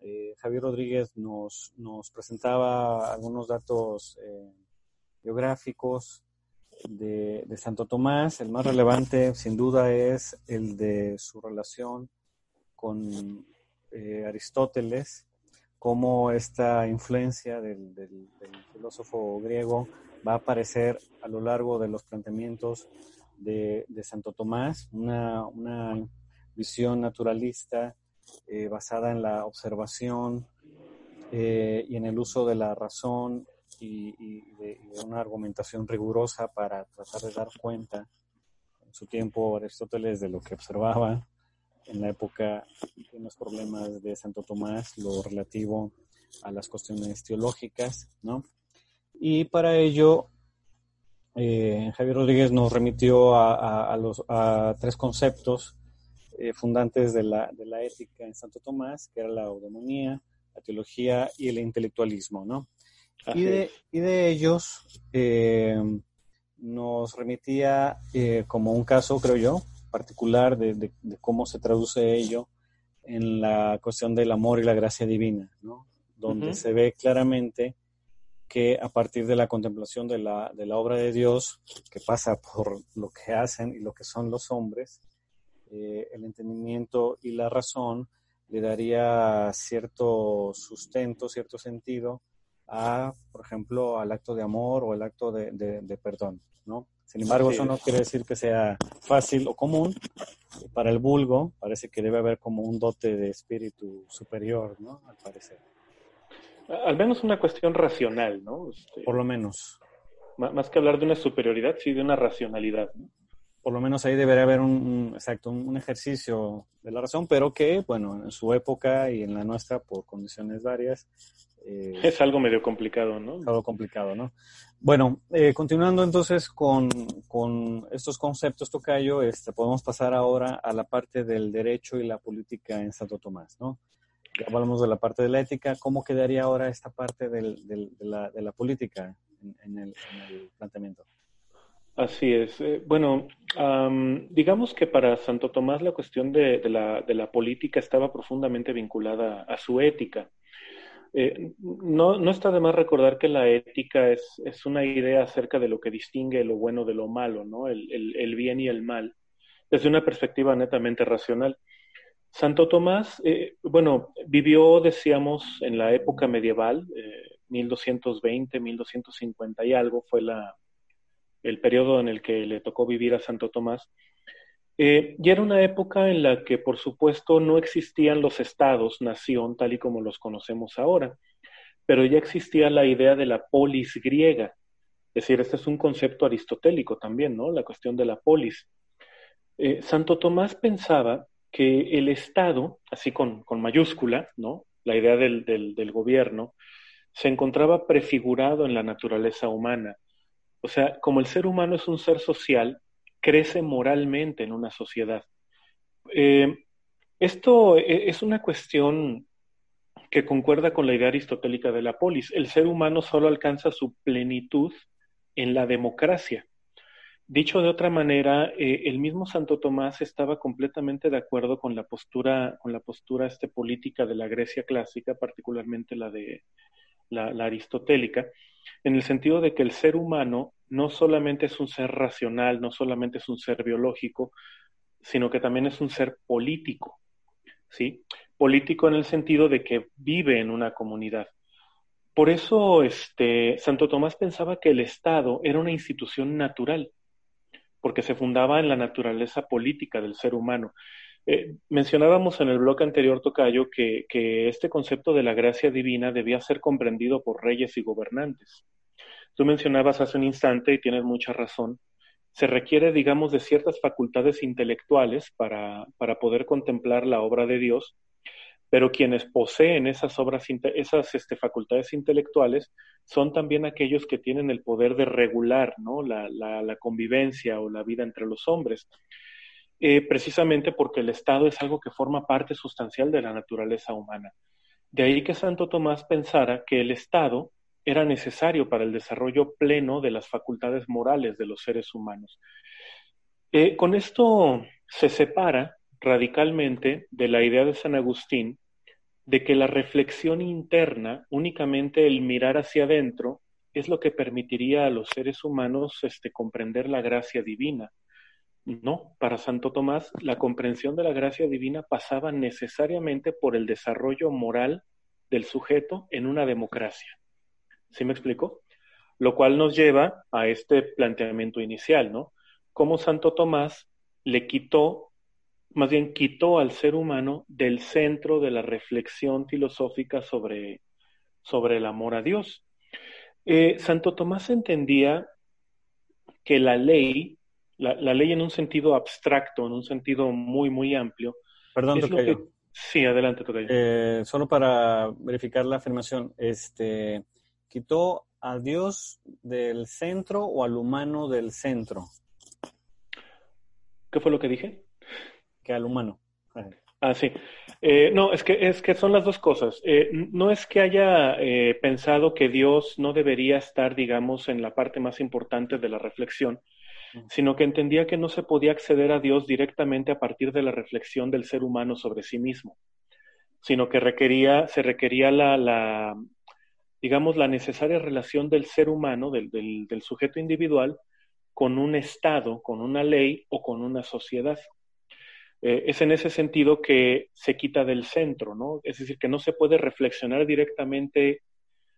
eh, Javier Rodríguez nos, nos, presentaba algunos datos eh, geográficos de, de, Santo Tomás. El más relevante, sin duda, es el de su relación con eh, Aristóteles cómo esta influencia del, filósofo griego va a aparecer a lo largo de los planteamientos de, Santo Tomás, una, visión naturalista eh, basada en la observación eh, y en el uso de la razón y, de, una argumentación rigurosa para tratar de dar cuenta en su tiempo Aristóteles de lo que observaba en la época de los problemas de Santo Tomás, lo relativo a las cuestiones teológicas, ¿no? Y para ello, eh, Javier Rodríguez nos remitió a, los, a tres conceptos eh, fundantes de la, de la, ética en Santo Tomás, que era la eudemonía, la teología y el intelectualismo, ¿no? Y de, y de, ellos eh, nos remitía como un caso, creo yo, particular de, cómo se traduce ello en la cuestión del amor y la gracia divina, ¿no? donde se ve claramente que a partir de la contemplación de la, de la, obra de Dios, que pasa por lo que hacen y lo que son los hombres, eh, el entendimiento y la razón le daría cierto sustento, cierto sentido a, por ejemplo, al acto de amor o el acto de, de perdón, ¿no? Sin embargo, eso no quiere decir que sea fácil o común. Para el vulgo parece que debe haber como un dote de espíritu superior, ¿no? Al parecer. Al menos una cuestión racional, ¿no? Este, Por lo menos. Más que hablar de una superioridad, sí de una racionalidad. ¿no? Por lo menos ahí debería haber un, exacto, un, ejercicio de la razón, pero que, bueno, en su época y en la nuestra, por condiciones varias, eh, es algo medio complicado, ¿no? algo complicado, ¿no? Bueno, eh, continuando entonces con, con, estos conceptos, Tocayo, este, podemos pasar ahora a la parte del derecho y la política en Santo Tomás, ¿no? Hablamos de la parte de la ética, ¿cómo quedaría ahora esta parte del, de, la, de, la, política en, el, planteamiento? Así es. Eh, bueno, digamos que para Santo Tomás la cuestión de, la, de la política estaba profundamente vinculada a su ética. Eh, no, no, está de más recordar que la ética es, es, una idea acerca de lo que distingue lo bueno de lo malo, ¿no? el, el, bien y el mal, desde una perspectiva netamente racional. Santo Tomás, eh, bueno, vivió, decíamos, en la época medieval, eh, 1220, 1250 y algo fue la, el periodo en el que le tocó vivir a Santo Tomás. Eh, y era una época en la que, por supuesto, no existían los estados, nación, tal y como los conocemos ahora, pero ya existía la idea de la polis griega. Es decir, este es un concepto aristotélico también, ¿no? La cuestión de la polis. Eh, Santo Tomás pensaba que el Estado, así con, con mayúscula, ¿no? La idea del, del, gobierno, se encontraba prefigurado en la naturaleza humana. O sea, como el ser humano es un ser social, crece moralmente en una sociedad. Eh, esto e, es una cuestión que concuerda con la idea aristotélica de la polis. El ser humano solo alcanza su plenitud en la democracia. Dicho de otra manera, eh, el mismo Santo Tomás estaba completamente de acuerdo con la postura, con la postura este, política de la Grecia clásica, particularmente la de la aristotélica, en el sentido de que el ser humano no solamente es un ser racional, no solamente es un ser biológico, sino que también es un ser político, ¿sí? Político en el sentido de que vive en una comunidad. Por eso este, Santo Tomás pensaba que el Estado era una institución natural, porque se fundaba en la naturaleza política del ser humano. Eh, mencionábamos en el bloque anterior, Tocayo, que, que este concepto de la gracia divina debía ser comprendido por reyes y gobernantes. Tú mencionabas hace un instante, y tienes mucha razón, se requiere, digamos, de ciertas facultades intelectuales para, para poder contemplar la obra de Dios, pero quienes poseen esas obras, esas este, facultades intelectuales son también aquellos que tienen el poder de regular ¿no? la, la, convivencia o la vida entre los hombres. Eh, precisamente porque el Estado es algo que forma parte sustancial de la naturaleza humana. De ahí que Santo Tomás pensara que el Estado era necesario para el desarrollo pleno de las facultades morales de los seres humanos. Eh, con esto se separa radicalmente de la idea de San Agustín de que la reflexión interna, únicamente el mirar hacia adentro, es lo que permitiría a los seres humanos este, comprender la gracia divina. No, para Santo Tomás, la comprensión de la gracia divina pasaba necesariamente por el desarrollo moral del sujeto en una democracia. ¿Sí me explico? Lo cual nos lleva a este planteamiento inicial, ¿no? Cómo Santo Tomás le quitó, más bien quitó al ser humano del centro de la reflexión filosófica sobre, sobre el amor a Dios. Eh, Santo Tomás entendía que la ley, la, ley en un sentido abstracto, en un sentido muy, muy amplio. Perdón, es Sí, adelante, Tocayo. Eh, solo para verificar la afirmación, este, quitó a Dios del centro o al humano del centro. ¿Qué fue lo que dije? Que al humano. Ah, sí. Eh, no, es que, es que son las dos cosas. Eh, no es que haya eh, pensado que Dios no debería estar, digamos, en la parte más importante de la reflexión, sino que entendía que no se podía acceder a Dios directamente a partir de la reflexión del ser humano sobre sí mismo, sino que requería, se requería la, la, digamos, la necesaria relación del ser humano, del, del, sujeto individual, con un Estado, con una ley o con una sociedad. Eh, es en ese sentido que se quita del centro, ¿no? Es decir, que no se puede reflexionar directamente,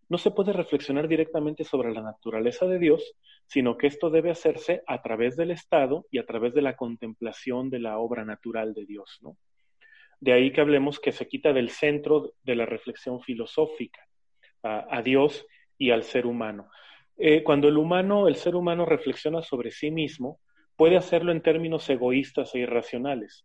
no se puede reflexionar directamente sobre la naturaleza de Dios, sino que esto debe hacerse a través del Estado y a través de la contemplación de la obra natural de Dios, ¿no? De ahí que hablemos que se quita del centro de la reflexión filosófica a, Dios y al ser humano. Eh, cuando el humano, el ser humano reflexiona sobre sí mismo, puede hacerlo en términos egoístas e irracionales.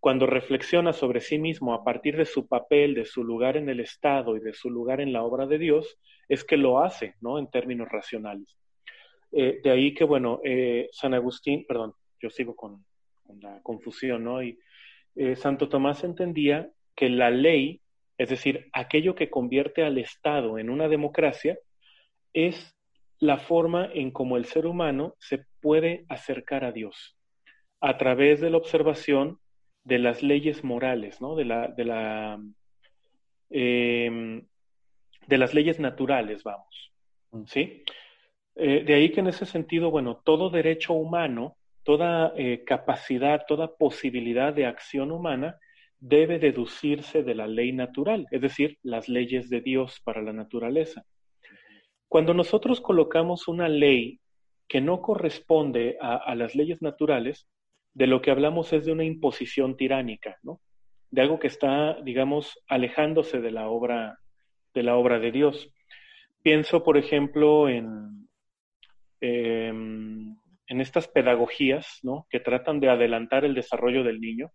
Cuando reflexiona sobre sí mismo a partir de su papel, de su lugar en el Estado y de su lugar en la obra de Dios, es que lo hace, ¿no? En términos racionales. Eh, de ahí que, bueno, eh, San Agustín, perdón, yo sigo con, con la confusión, ¿no? Y Santo Tomás entendía que la ley es decir, aquello que convierte al Estado en una democracia es la forma en cómo el ser humano se puede acercar a Dios a través de la observación de las leyes morales, ¿no? De la, de la em, de las leyes naturales, vamos, mm. ¿sí? Eh, de ahí que en ese sentido, bueno, todo derecho humano, toda eh, capacidad, toda posibilidad de acción humana debe deducirse de la ley natural, es decir, las leyes de Dios para la naturaleza. Cuando nosotros colocamos una ley que no corresponde a, las leyes naturales, de lo que hablamos es de una imposición tiránica, ¿no? De algo que está, digamos, alejándose de la obra de la obra de Dios. Pienso, por ejemplo, en, em, en estas pedagogías, ¿no? Que tratan de adelantar el desarrollo del niño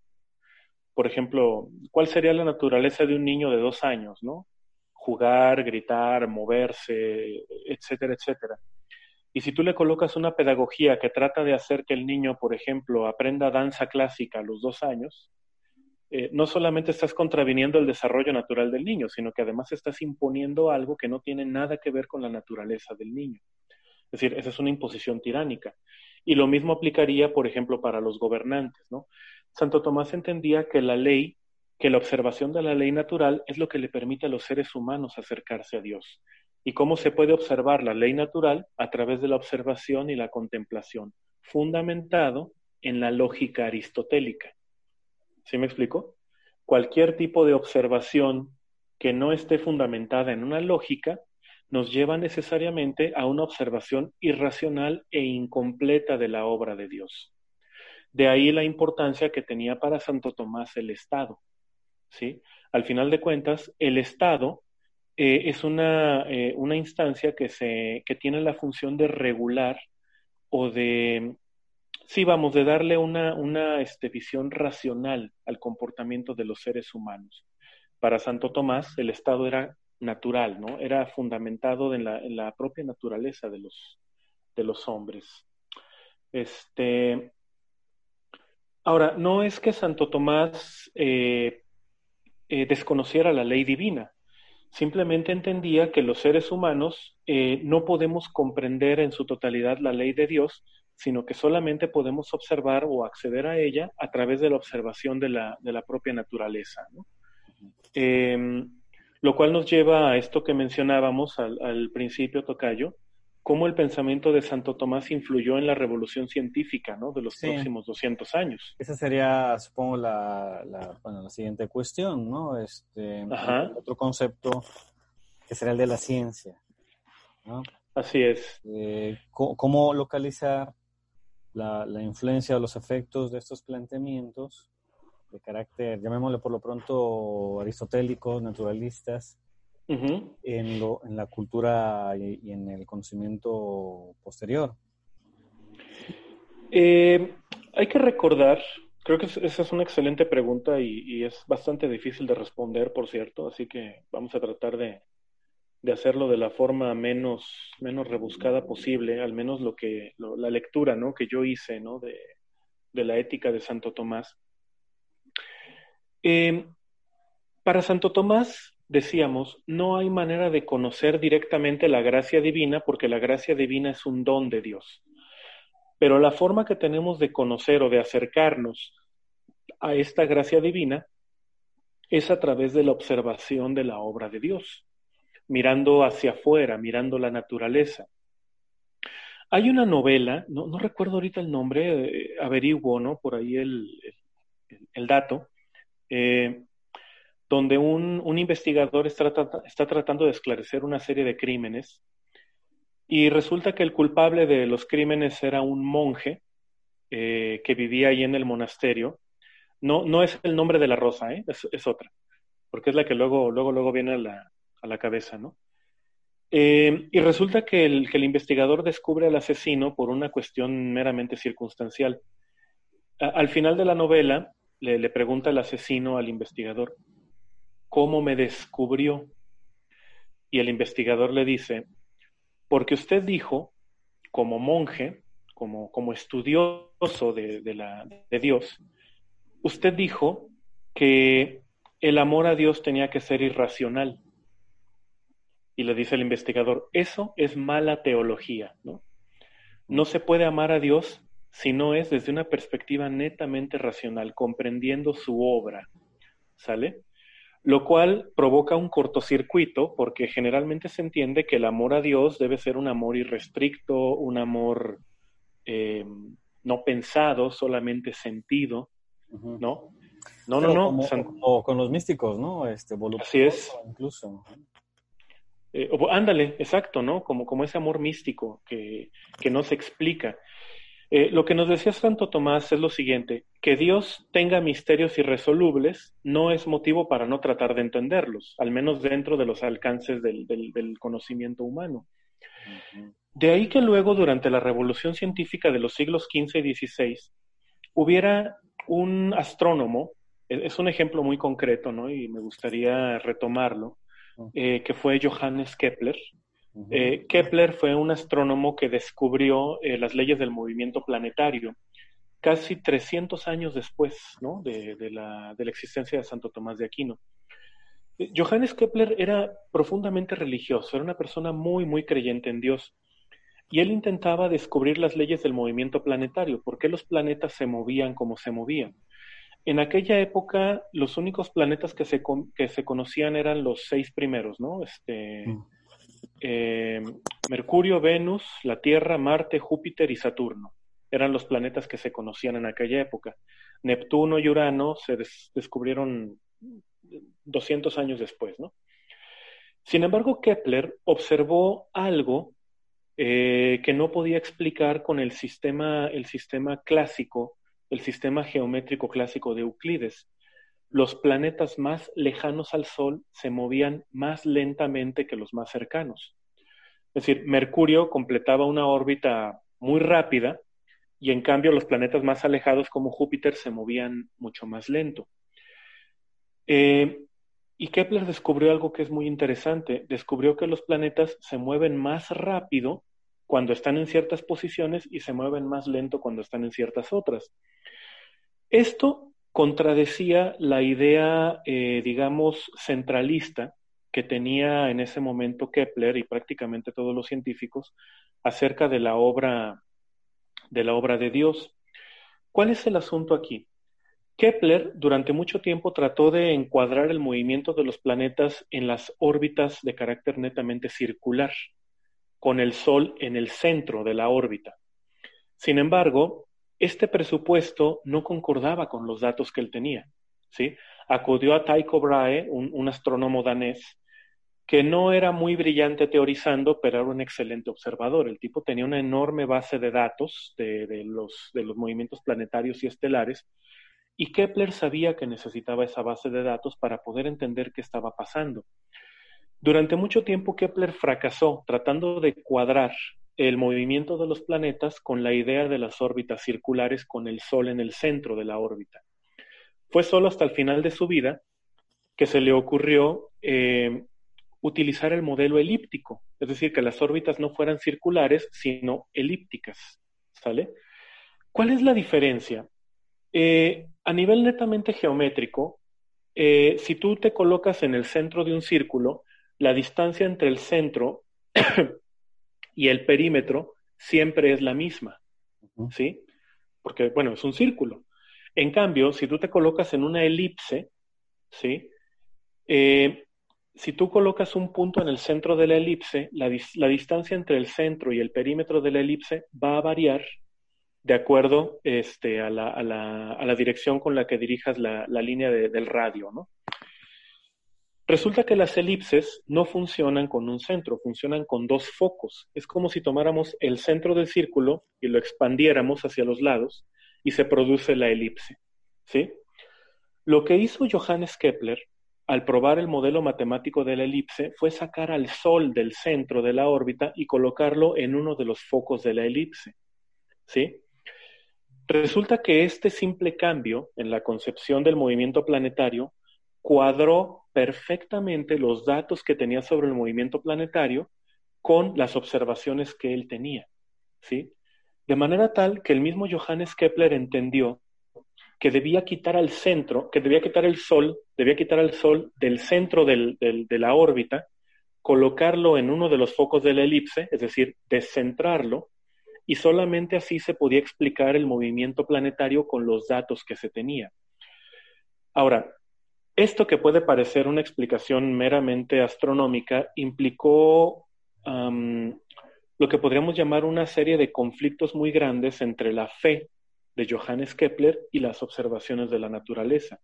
por ejemplo, ¿cuál sería la naturaleza de un niño de dos años, no? Jugar, gritar, moverse, etcétera, etcétera. Y si tú le colocas una pedagogía que trata de hacer que el niño, por ejemplo, aprenda danza clásica a los dos años, eh, no solamente estás contraviniendo el desarrollo natural del niño, sino que además estás imponiendo algo que no tiene nada que ver con la naturaleza del niño. Es decir, esa es una imposición tiránica. Y lo mismo aplicaría, por ejemplo, para los gobernantes, ¿no? Santo Tomás entendía que la ley, que la observación de la ley natural es lo que le permite a los seres humanos acercarse a Dios. ¿Y cómo se puede observar la ley natural? A través de la observación y la contemplación, fundamentado en la lógica aristotélica. ¿Sí me explico? Cualquier tipo de observación que no esté fundamentada en una lógica nos lleva necesariamente a una observación irracional e incompleta de la obra de Dios. De ahí la importancia que tenía para Santo Tomás el Estado. ¿sí? Al final de cuentas, el Estado eh, es una, eh, una instancia que, se, que tiene la función de regular o de, sí, vamos, de darle una, una este, visión racional al comportamiento de los seres humanos. Para Santo Tomás, el Estado era natural, ¿no? Era fundamentado en la, en la propia naturaleza de los, de los hombres. Este, ahora, no es que Santo Tomás eh, desconociera la ley divina, simplemente entendía que los seres humanos eh, no podemos comprender en su totalidad la ley de Dios, sino que solamente podemos observar o acceder a ella a través de la observación de la, de la propia naturaleza. Em, lo cual nos lleva a esto que mencionábamos al, al principio, Tocayo, cómo el pensamiento de Santo Tomás influyó en la revolución científica ¿no? de los próximos 200 años. Esa sería, supongo, la, la, bueno, la siguiente cuestión, ¿no? Este, otro concepto que será el de la ciencia. ¿no? Así es. Eh, ¿Cómo localizar la, la, influencia o los efectos de estos planteamientos de carácter, llamémosle por lo pronto aristotélicos, naturalistas, en, lo, en la cultura y, en el conocimiento posterior? Eh, hay que recordar, creo que esa es una excelente pregunta y, es bastante difícil de responder, por cierto, así que vamos a tratar de, de hacerlo de la forma menos, menos rebuscada posible, al menos lo que, la lectura ¿no? que yo hice ¿no? de, de la ética de Santo Tomás. Eh, para Santo Tomás, decíamos, no hay manera de conocer directamente la gracia divina porque la gracia divina es un don de Dios. Pero la forma que tenemos de conocer o de acercarnos a esta gracia divina es a través de la observación de la obra de Dios, mirando hacia afuera, mirando la naturaleza. Hay una novela, no, recuerdo ahorita el nombre, eh, averiguo, ¿no? Por ahí el, el, dato, eh, donde un, investigador está, tratando de esclarecer una serie de crímenes y resulta que el culpable de los crímenes era un monje eh, que vivía ahí en el monasterio. No, no es el nombre de la rosa, ¿eh? es, otra, porque es la que luego, luego, luego viene a la, a la cabeza, ¿no? Eh, y resulta que el, que el, investigador descubre al asesino por una cuestión meramente circunstancial. al final de la novela, le pregunta el asesino al investigador, cómo me descubrió. Y el investigador le dice, porque usted dijo, como monje, como, como estudioso de, la, de Dios, usted dijo que el amor a Dios tenía que ser irracional. Y le dice el investigador, eso es mala teología, ¿no? No se puede amar a Dios si no es desde una perspectiva netamente racional, comprendiendo su obra, ¿sale? Lo cual provoca un cortocircuito porque generalmente se entiende que el amor a Dios debe ser un amor irrestricto, un amor eh, no pensado, solamente sentido, ¿no? No, no, no. o con los místicos, ¿no? Este, Así es. Incluso. Eh, ándale, exacto, ¿no? Como, como ese amor místico que, que no se explica. Eh, lo que nos decía Santo Tomás es lo siguiente, que Dios tenga misterios irresolubles no es motivo para no tratar de entenderlos, al menos dentro de los alcances del, conocimiento humano. De ahí que luego, durante la revolución científica de los siglos XV y XVI, hubiera un astrónomo, e, es un ejemplo muy concreto, ¿no? Y me gustaría retomarlo, eh, que fue Johannes Kepler, eh, Kepler fue un astrónomo que descubrió eh, las leyes del movimiento planetario casi 300 años después de, la, existencia de Santo Tomás de Aquino. Eh, Johannes Kepler era profundamente religioso, era una persona muy, muy creyente en Dios. Y él intentaba descubrir las leyes del movimiento planetario, por qué los planetas se movían como se movían. En aquella época, los únicos planetas que se, que se conocían eran los seis primeros, ¿no? Este, mm. Eh, Mercurio, Venus, la Tierra, Marte, Júpiter y Saturno. Eran los planetas que se conocían en aquella época. Neptuno y Urano se descubrieron 200 años después, ¿no? Sin embargo, Kepler observó algo eh, que no podía explicar con el sistema, el sistema clásico el sistema geométrico clásico de Euclides. Los planetas más lejanos al Sol se movían más lentamente que los más cercanos. Es decir, Mercurio completaba una órbita muy rápida y en cambio los planetas más alejados como Júpiter se movían mucho más lento. Eh, y Kepler descubrió algo que es muy interesante. Descubrió que los planetas se mueven más rápido cuando están en ciertas posiciones y se mueven más lento cuando están en ciertas otras. Esto contradecía la idea, eh, digamos, centralista que tenía en ese momento Kepler y prácticamente todos los científicos acerca de la obra de la obra de Dios. ¿Cuál es el asunto aquí? Kepler durante mucho tiempo trató de encuadrar el movimiento de los planetas en las órbitas de carácter netamente circular, con el Sol en el centro de la órbita. Sin embargo, este presupuesto no concordaba con los datos que él tenía. ¿sí? Acudió a Tycho Brahe, un, astrónomo danés, que no era muy brillante teorizando, pero era un excelente observador. El tipo tenía una enorme base de datos de, los, de los movimientos planetarios y estelares, y Kepler sabía que necesitaba esa base de datos para poder entender qué estaba pasando. Durante mucho tiempo Kepler fracasó tratando de cuadrar el movimiento de los planetas con la idea de las órbitas circulares con el Sol en el centro de la órbita. Fue solo hasta el final de su vida que se le ocurrió eh, utilizar el modelo elíptico, es decir, que las órbitas no fueran circulares, sino elípticas. ¿Sale? ¿Cuál es la diferencia? Eh, a nivel netamente geométrico, eh, si tú te colocas en el centro de un círculo, la distancia entre el centro y el perímetro siempre es la misma, ¿sí? Porque, bueno, es un círculo. En cambio, si tú te colocas en una elipse, ¿sí? Eh, si tú colocas un punto en el centro de la elipse, la, la distancia entre el centro y el perímetro de la elipse va a variar de acuerdo este, a, la, a, la, a, la, dirección con la que dirijas la, la línea de, del radio. ¿no? Resulta que las elipses no funcionan con un centro, funcionan con dos focos. Es como si tomáramos el centro del círculo y lo expandiéramos hacia los lados y se produce la elipse. ¿sí? Lo que hizo Johannes Kepler al probar el modelo matemático de la elipse fue sacar al Sol del centro de la órbita y colocarlo en uno de los focos de la elipse. ¿Sí? Resulta que este simple cambio en la concepción del movimiento planetario cuadró perfectamente los datos que tenía sobre el movimiento planetario con las observaciones que él tenía, ¿sí? De manera tal que el mismo Johannes Kepler entendió que debía quitar al centro, que debía quitar el Sol, debía quitar al Sol del centro de la órbita, colocarlo en uno de los focos de la elipse, es decir, descentrarlo, y solamente así se podía explicar el movimiento planetario con los datos que se tenía. Ahora, esto que puede parecer una explicación meramente astronómica implicó lo que podríamos llamar una serie de conflictos muy grandes entre la fe de Johannes Kepler y las observaciones de la naturaleza.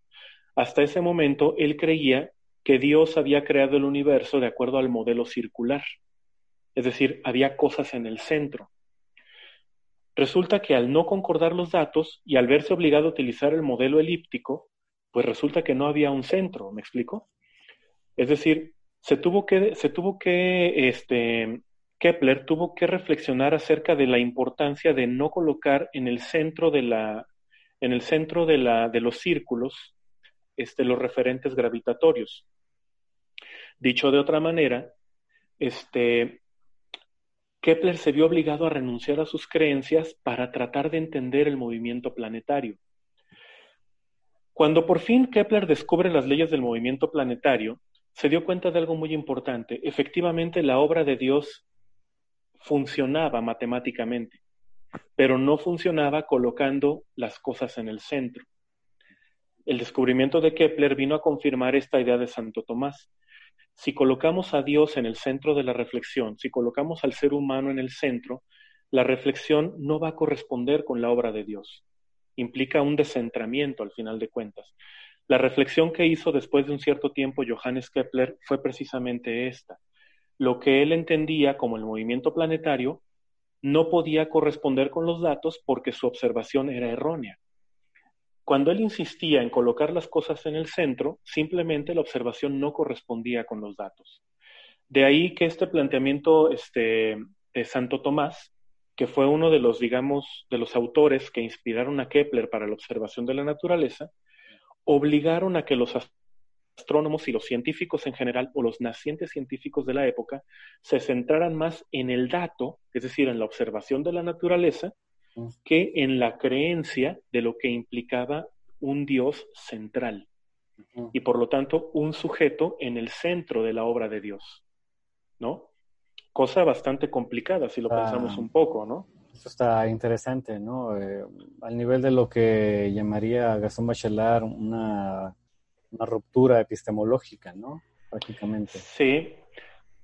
Hasta ese momento, él creía que Dios había creado el universo de acuerdo al modelo circular, es decir, había cosas en el centro. Resulta que al no concordar los datos y al verse obligado a utilizar el modelo elíptico, pues resulta que no había un centro, ¿me explico? Es decir, se tuvo que, se tuvo que, este, Kepler tuvo que reflexionar acerca de la importancia de no colocar en el centro de la, en el centro de la, de los círculos, este, los referentes gravitatorios. Dicho de otra manera, este, Kepler se vio obligado a renunciar a sus creencias para tratar de entender el movimiento planetario. Cuando por fin Kepler descubre las leyes del movimiento planetario, se dio cuenta de algo muy importante. Efectivamente, la obra de Dios funcionaba matemáticamente, pero no funcionaba colocando las cosas en el centro. El descubrimiento de Kepler vino a confirmar esta idea de Santo Tomás. Si colocamos a Dios en el centro de la reflexión, si colocamos al ser humano en el centro, la reflexión no va a corresponder con la obra de Dios. Implica un descentramiento al final de cuentas. La reflexión que hizo después de un cierto tiempo Johannes Kepler fue precisamente esta. Lo que él entendía como el movimiento planetario no podía corresponder con los datos porque su observación era errónea. cuando él insistía en colocar las cosas en el centro, simplemente la observación no correspondía con los datos. De ahí que este planteamiento este, de Santo Tomás, que fue uno de los, digamos, de los autores que inspiraron a Kepler para la observación de la naturaleza, obligaron a que los astrónomos y los científicos en general, o los nacientes científicos de la época, se centraran más en el dato, es decir, en la observación de la naturaleza, que en la creencia de lo que implicaba un Dios central. Y por lo tanto un sujeto en el centro de la obra de Dios, ¿no? Cosa bastante complicada si lo pensamos un poco, ¿no? Eso está interesante, ¿no? Eh, al nivel de lo que llamaría Gastón Bachelard una, una ruptura epistemológica, ¿no? Prácticamente. Sí.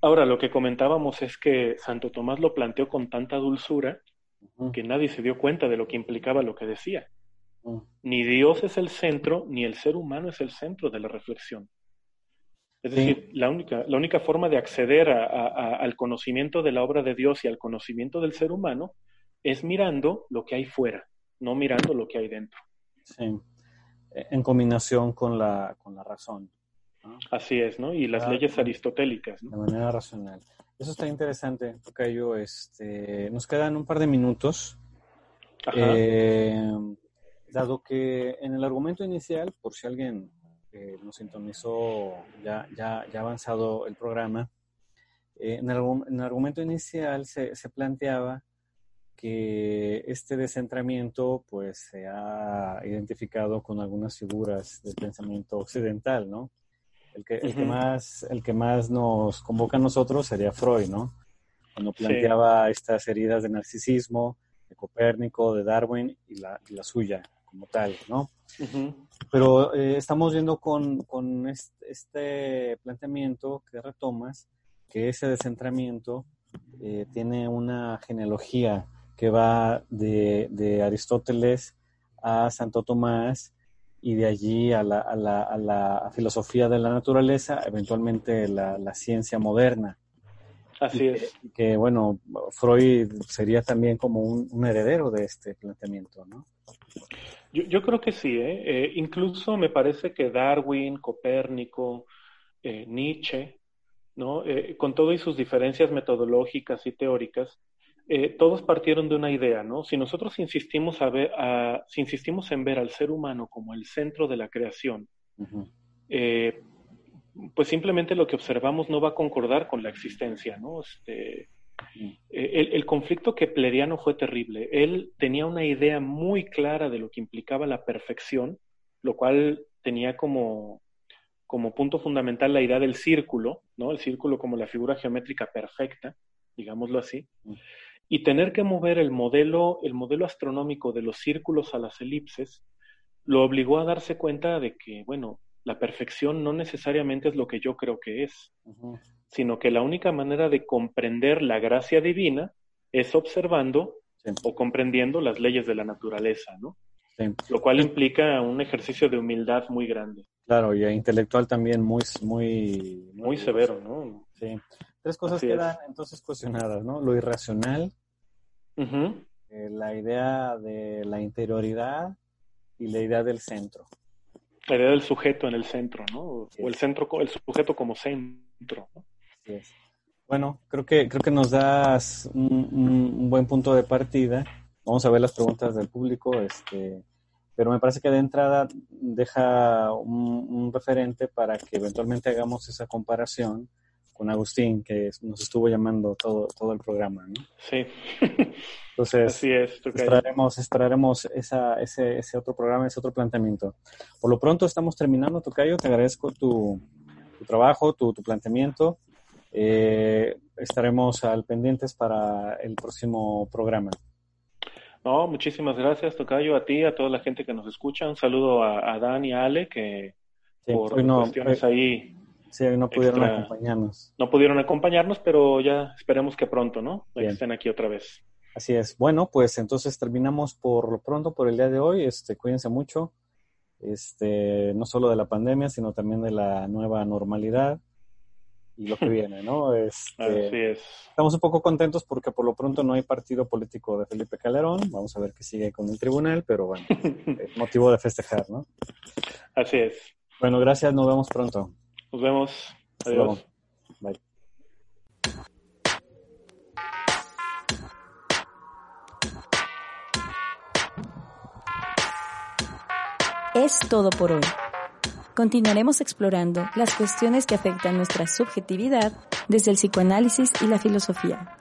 Ahora, lo que comentábamos es que Santo Tomás lo planteó con tanta dulzura que nadie se dio cuenta de lo que implicaba lo que decía. Ni Dios es el centro, ni el ser humano es el centro de la reflexión. Es decir, la, única, la única forma de acceder al conocimiento de la obra de Dios y al conocimiento del ser humano es mirando lo que hay fuera, no mirando lo que hay dentro. Sí, en combinación con la, con la razón. Así es, ¿no? Y las leyes aristotélicas. De manera racional. Eso está interesante, yo Este, nos quedan un par de minutos. Eh, dado que en el argumento inicial, por si alguien nos sintonizó ya, ya, ya avanzado el programa, eh, en, el, en, el, argumento inicial se, se, planteaba que este descentramiento pues se ha identificado con algunas figuras del pensamiento occidental, ¿no? El que, el que, más, el que más nos convoca a nosotros sería Freud, ¿no? Cuando planteaba estas heridas de narcisismo, de Copérnico, de Darwin y la, la suya como tal, ¿no? Pero eh, estamos viendo con, con este, planteamiento que retomas, que ese descentramiento eh, tiene una genealogía que va de, de Aristóteles a Santo Tomás y de allí a la, a la, a la filosofía de la naturaleza, eventualmente la, la ciencia moderna. Así es. Que, bueno, Freud sería también como un, heredero de este planteamiento, ¿no? Yo, yo creo que sí, ¿eh? ¿eh? incluso me parece que Darwin, Copérnico, eh, Nietzsche, ¿no? Eh, con todo y sus diferencias metodológicas y teóricas, eh, todos partieron de una idea, ¿no? Si nosotros insistimos, a ver, a, si insistimos en ver al ser humano como el centro de la creación, pues simplemente lo que observamos no va a concordar con la existencia, ¿no? Este, el, el, conflicto kepleriano fue terrible. Él tenía una idea muy clara de lo que implicaba la perfección, lo cual tenía como, como punto fundamental la idea del círculo, ¿no? El círculo como la figura geométrica perfecta, digámoslo así y tener que mover el modelo, el modelo astronómico de los círculos a las elipses lo obligó a darse cuenta de que, bueno, la perfección no necesariamente es lo que yo creo que es, sino que la única manera de comprender la gracia divina es observando o comprendiendo las leyes de la naturaleza, ¿no? Lo cual implica un ejercicio de humildad muy grande. Claro, y intelectual también muy, muy, muy, severo, ¿no? Sí. Tres cosas quedan entonces cuestionadas, ¿no? Lo irracional, eh, la idea de la interioridad y la idea del centro. La idea del sujeto en el centro, ¿no? O el centro, el sujeto como centro. ¿no? Bueno, creo que, creo que nos das un, buen punto de partida. Vamos a ver las preguntas del público, este, pero me parece que de entrada deja un referente para que eventualmente hagamos esa comparación con Agustín, que nos estuvo llamando todo, todo el programa, ¿no? Sí. Entonces, Así es, extraeremos, extraeremos esa, ese, ese otro programa, ese otro planteamiento. Por lo pronto estamos terminando, Tocayo, te agradezco tu, tu trabajo, tu, tu planteamiento. Eh, estaremos al pendientes para el próximo programa. No, muchísimas gracias, Tocayo, a ti, a toda la gente que nos escucha. Un saludo a, a Dan y a Ale, que por cuestiones ahí Sí, no pudieron acompañarnos. No pudieron acompañarnos, pero ya esperemos que pronto, ¿no? Estén aquí otra vez. Así es. Bueno, pues entonces terminamos por lo pronto por el día de hoy. Este, cuídense mucho. Este, no solo de la pandemia, sino también de la nueva normalidad. Y lo que viene, ¿no? Este, Así es. Estamos un poco contentos porque por lo pronto no hay partido político de Felipe Calderón. Vamos a ver qué sigue con el tribunal, pero bueno, es motivo de festejar, ¿no? Así es. Bueno, gracias, nos vemos pronto. Nos vemos. Adiós. Bye. Es todo por hoy. Continuaremos explorando las cuestiones que afectan nuestra subjetividad desde el psicoanálisis y la filosofía.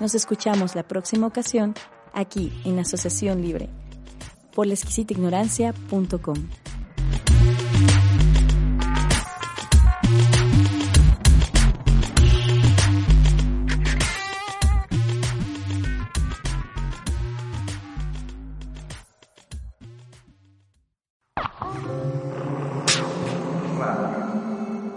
Nos escuchamos la próxima ocasión aquí en Asociación Libre por la ignorancia.com.